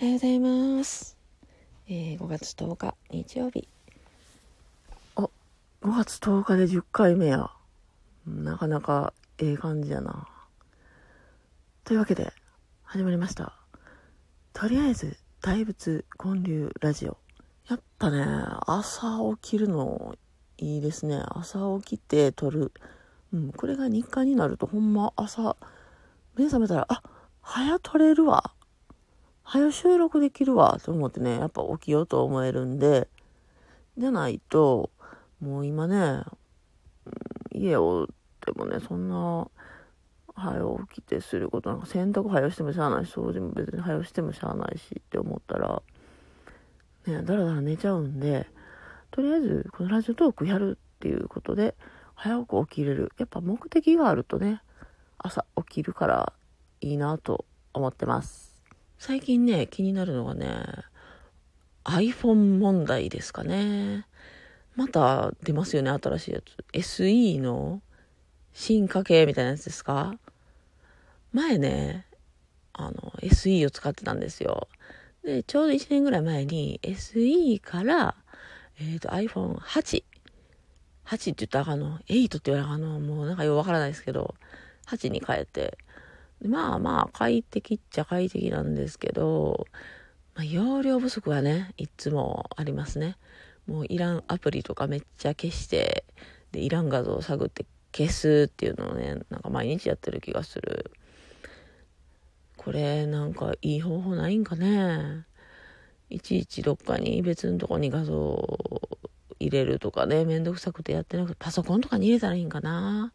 おはようございます。えー、5月10日日曜日。あ、5月10日で10回目や。なかなかええ感じやな。というわけで、始まりました。とりあえず、大仏建立ラジオ。やっぱね、朝起きるのいいですね。朝起きて撮る。うん、これが日課になるとほんま朝、目覚めたら、あ、早撮れるわ。早収録できるわと思ってね、やっぱ起きようと思えるんで、じゃないと、もう今ね、うん家をでもね、そんな、早起きてすることなんか洗濯早してもしゃあないし、掃除も別に早してもしゃあないしって思ったら、ね、だらだら寝ちゃうんで、とりあえずこのラジオトークやるっていうことで、早く起きれる。やっぱ目的があるとね、朝起きるからいいなと思ってます。最近ね、気になるのがね、iPhone 問題ですかね。また出ますよね、新しいやつ。SE の進化系みたいなやつですか前ね、あの、SE を使ってたんですよ。で、ちょうど1年ぐらい前に SE から、えっ、と iPhone8。8って言ったらあの ?8 って言われたらあの？もうなんかよくわからないですけど、8に変えて。まあまあ快適っちゃ快適なんですけど、まあ、容量不足はね、いつもありますね。もういらんアプリとかめっちゃ消して、で、いらん画像を探って消すっていうのをね、なんか毎日やってる気がする。これなんかいい方法ないんかね？いちいちどっかに別のとこに画像入れるとかね、めんどくさくてやってなくて、パソコンとかに入れたらいいんかな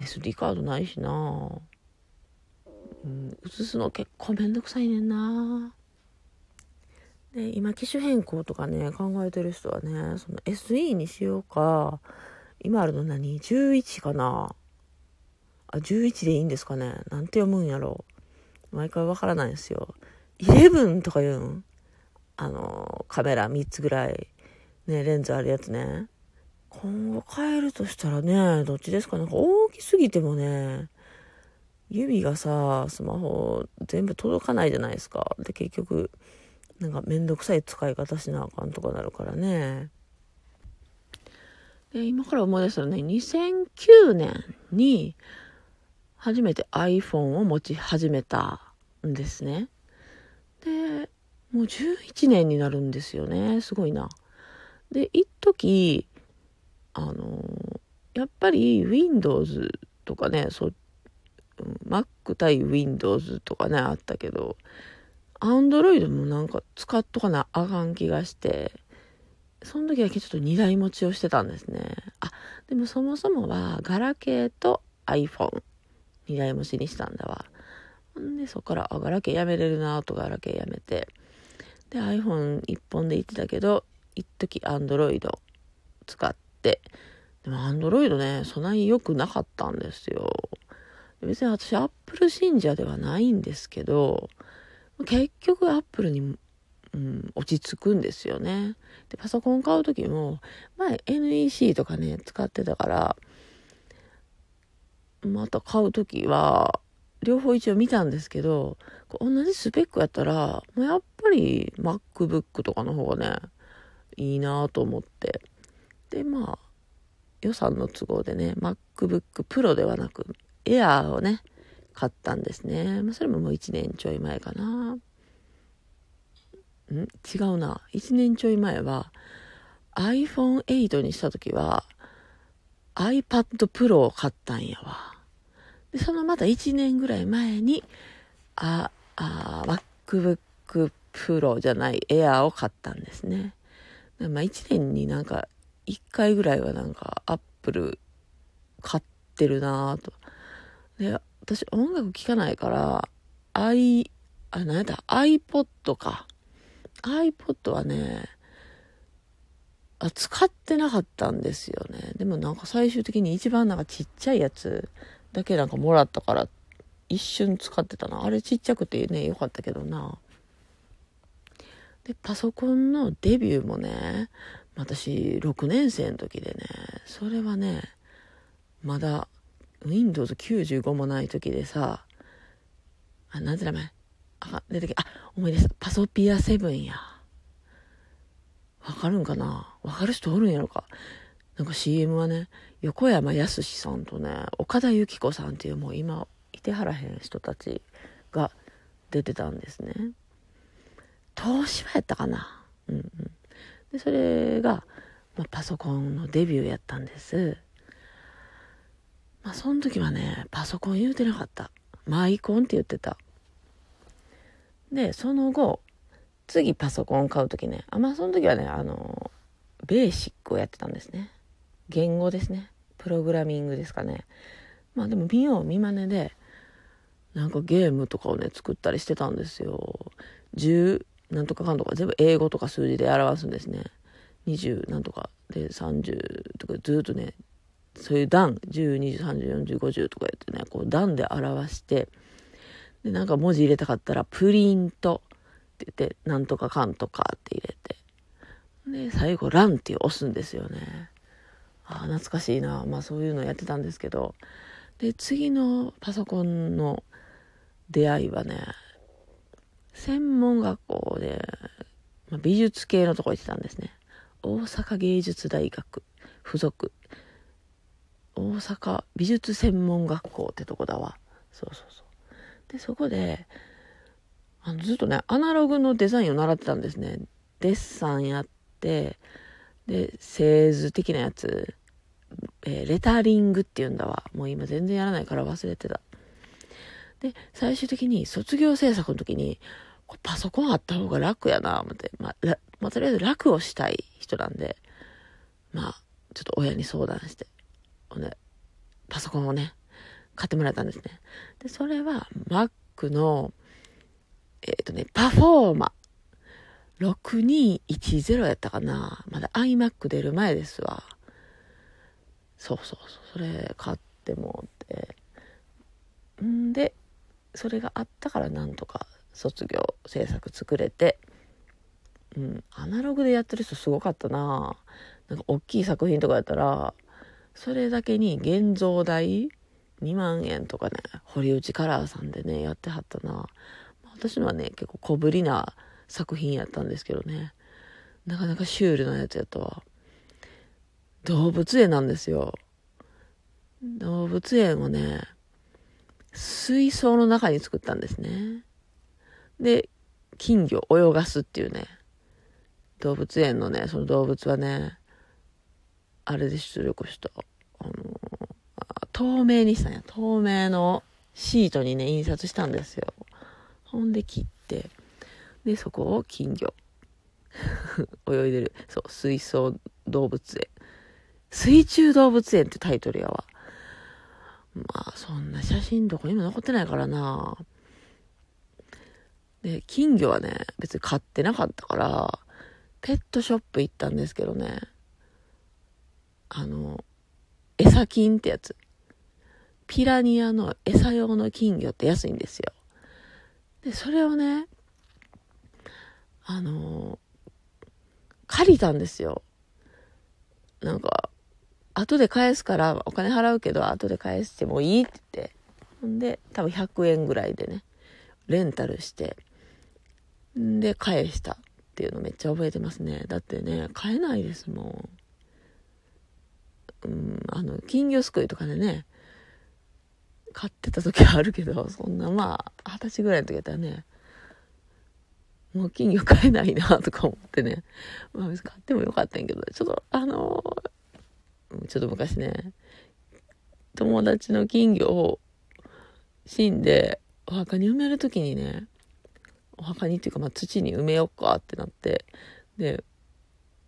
？SD カードないしな。うん、写すの結構めんどくさいねんな。で、今機種変更とかね、考えてる人はね、その SE にしようか、今あるの何 ?11 かなあ、11でいいんですかねなんて読むんやろ毎回わからないんですよ。11とか言うん？あの、カメラ3つぐらい、ね、レンズあるやつね。今後変えるとしたらね、どっちですか？なんか大きすぎてもね、指がさ、スマホ全部届かないじゃないですか。で、結局、なんかめんどくさい使い方しなあかんとかなるからね。で、今から思い出したらね、2009年に初めて iPhone を持ち始めたんですね。で、もう11年になるんですよね。すごいな。で、一時あの、やっぱり Windows とかね、そ Mac 対 Windows とかね、あったけど、Android もなんか使っとかなあかん気がして、その時だけちょっと2台持ちをしてたんですね。あ、でもそもそもはガラケーと iPhone2 台持ちにしたんだわ。んで、そっから、あ、ガラケーやめれるなとガラケーやめて。で、iPhone1 本で行ってたけど、一時 Android 使って、でも Android ね、そんなに良くなかったんですよ。別に私アップル信者ではないんですけど、結局アップルに、うん、落ち着くんですよね。で、パソコン買う時も、前 NEC とかね、使ってたから、また買う時は、両方一応見たんですけど、同じスペックやったら、もうやっぱり MacBook とかの方がね、いいなと思って。で、まあ、予算の都合でね、MacBook Pro ではなく、エアーをね、買ったんですね。まあ、それももう1年ちょい前かな。ん？違うな。1年ちょい前は iPhone8 にした時は iPad Pro を買ったんやわ。で、そのまた1年ぐらい前に、あ、あ MacBook Pro じゃない Air を買ったんですね。まあ1年になんか1回ぐらいはなんか Apple 買ってるなぁと。で、私音楽聴かないから、i、あ、なんやった ?iPod か。iPod はね、あ、使ってなかったんですよね。でもなんか最終的に一番なんかちっちゃいやつだけなんかもらったから、一瞬使ってたな。あれちっちゃくてね、よかったけどな。で、パソコンのデビューもね、私6年生の時でね、それはね、まだ Windows95 もない時でさ、あ、なんて名前？あ、出てきあ、思い出した。パソピアセブンや。わかるんかな？わかる人おるんやろか？なんか CM はね、横山やすしさんとね、岡田由紀子さんっていうもう今、いてはらへん人たちが出てたんですね。東芝やったかな？うんうん。で、それが、まあ、パソコンのデビューやったんです。まあ、その時はね、パソコン言うてなかった。マイコンって言ってた。で、その後、次パソコン買う時ね、あ、まあその時はね、あの、ベーシックをやってたんですね。言語ですね。プログラミングですかね。まあでも見よう見まねで、なんかゲームとかをね、作ったりしてたんですよ。10なんとかかんとか全部英語とか数字で表すんですね。20なんとかで30とかずっとね、そういう段、10、20、30、40、50とかやってね、こう段で表して、で、なんか文字入れたかったら、プリントって言って、なんとかかんとかって入れて、で、最後、ランって押すんですよね。ああ、懐かしいな。まあそういうのやってたんですけど、で、次のパソコンの出会いはね、専門学校で、まあ、美術系のとこ行ってたんですね。大阪芸術大学附属大阪美術専門学校ってとこだわ。そうそうそう。でそこであのずっとねアナログのデザインを習ってたんですね。デッサンやってで製図的なやつ、えー、レタリングっていうんだわ。もう今全然やらないから忘れてた。で最終的に卒業制作の時にパソコンあった方が楽やな思って、まあ、まあ、とりあえず楽をしたい人なんでまあちょっと親に相談して、パソコンをね、買ってもらったんですね。で、それは Mac の、えっ、ー、とね、パフォーマ。6210やったかな。まだ iMac 出る前ですわ。そうそうそう。それ買ってもって。んで、それがあったからなんとか卒業制作作れて、うん、アナログでやってる人すごかったななんか大きい作品とかやったら、それだけに現像代2万円とかね、堀内カラーさんでね、やってはったな。私のはね、結構小ぶりな作品やったんですけどね。なかなかシュールなやつやったわ。動物園なんですよ。動物園をね、水槽の中に作ったんですね。で、金魚泳がすっていうね、動物園のね、その動物はね、あれで出力した。あの透明にしたんや。透明のシートにね、印刷したんですよ。ほんで切って、で、そこを金魚。泳いでる。そう、水槽動物園。水中動物園ってタイトルやわ。まあ、そんな写真どこにも残ってないからな。で、金魚はね、別に買ってなかったから、ペットショップ行ったんですけどね。あの、餌金ってやつ。ピラニアの餌用の金魚って安いんですよ。で、それをね、あの、借りたんですよ。なんか、後で返すからお金払うけど後で返してもいいって言って。ほんで、多分100円ぐらいでね、レンタルして、んで返したっていうのめっちゃ覚えてますね。だってね、買えないですもん。うん、あの、金魚すくいとかでね、買ってた時はあるけど、そんなまあ、二十歳ぐらいの時だったらね、もう金魚買えないなとか思ってね、まあ別に買ってもよかったんやけど、ちょっとあのちょっと昔ね、友達の金魚を死んで、お墓に埋める時にね、お墓にっていうか、まあ、土に埋めようかってなって、で、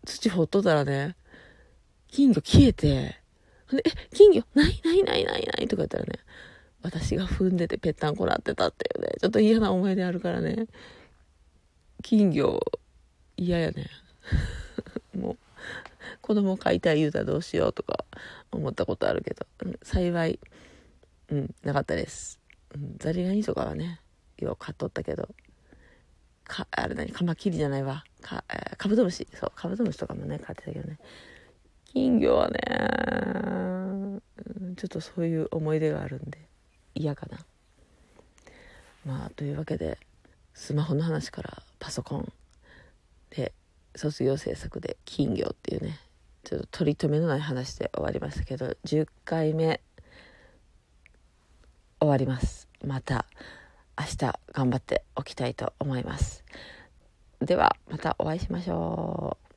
土掘っとったらね、金魚消えて、え、金魚ないないないないないとか言ったらね、私が踏んでてぺったんこなってたっていうね、ちょっと嫌な思い出あるからね、金魚嫌やね。もう、子供飼いたい言うたらどうしようとか思ったことあるけど、幸い、うん、なかったです。うん、ザリガニとかはね、よう飼っとったけど、か、あれ何、カマキリじゃないわ。か、えー、カブトムシ。そう、カブトムシとかもね、飼ってたけどね。金魚はね、ちょっとそういう思い出があるんで嫌かな。まあというわけでスマホの話からパソコンで卒業制作で金魚っていうねちょっと取り留めのない話で終わりましたけど10回目終わります。また明日頑張っておきたいと思います。ではまたお会いしましょう。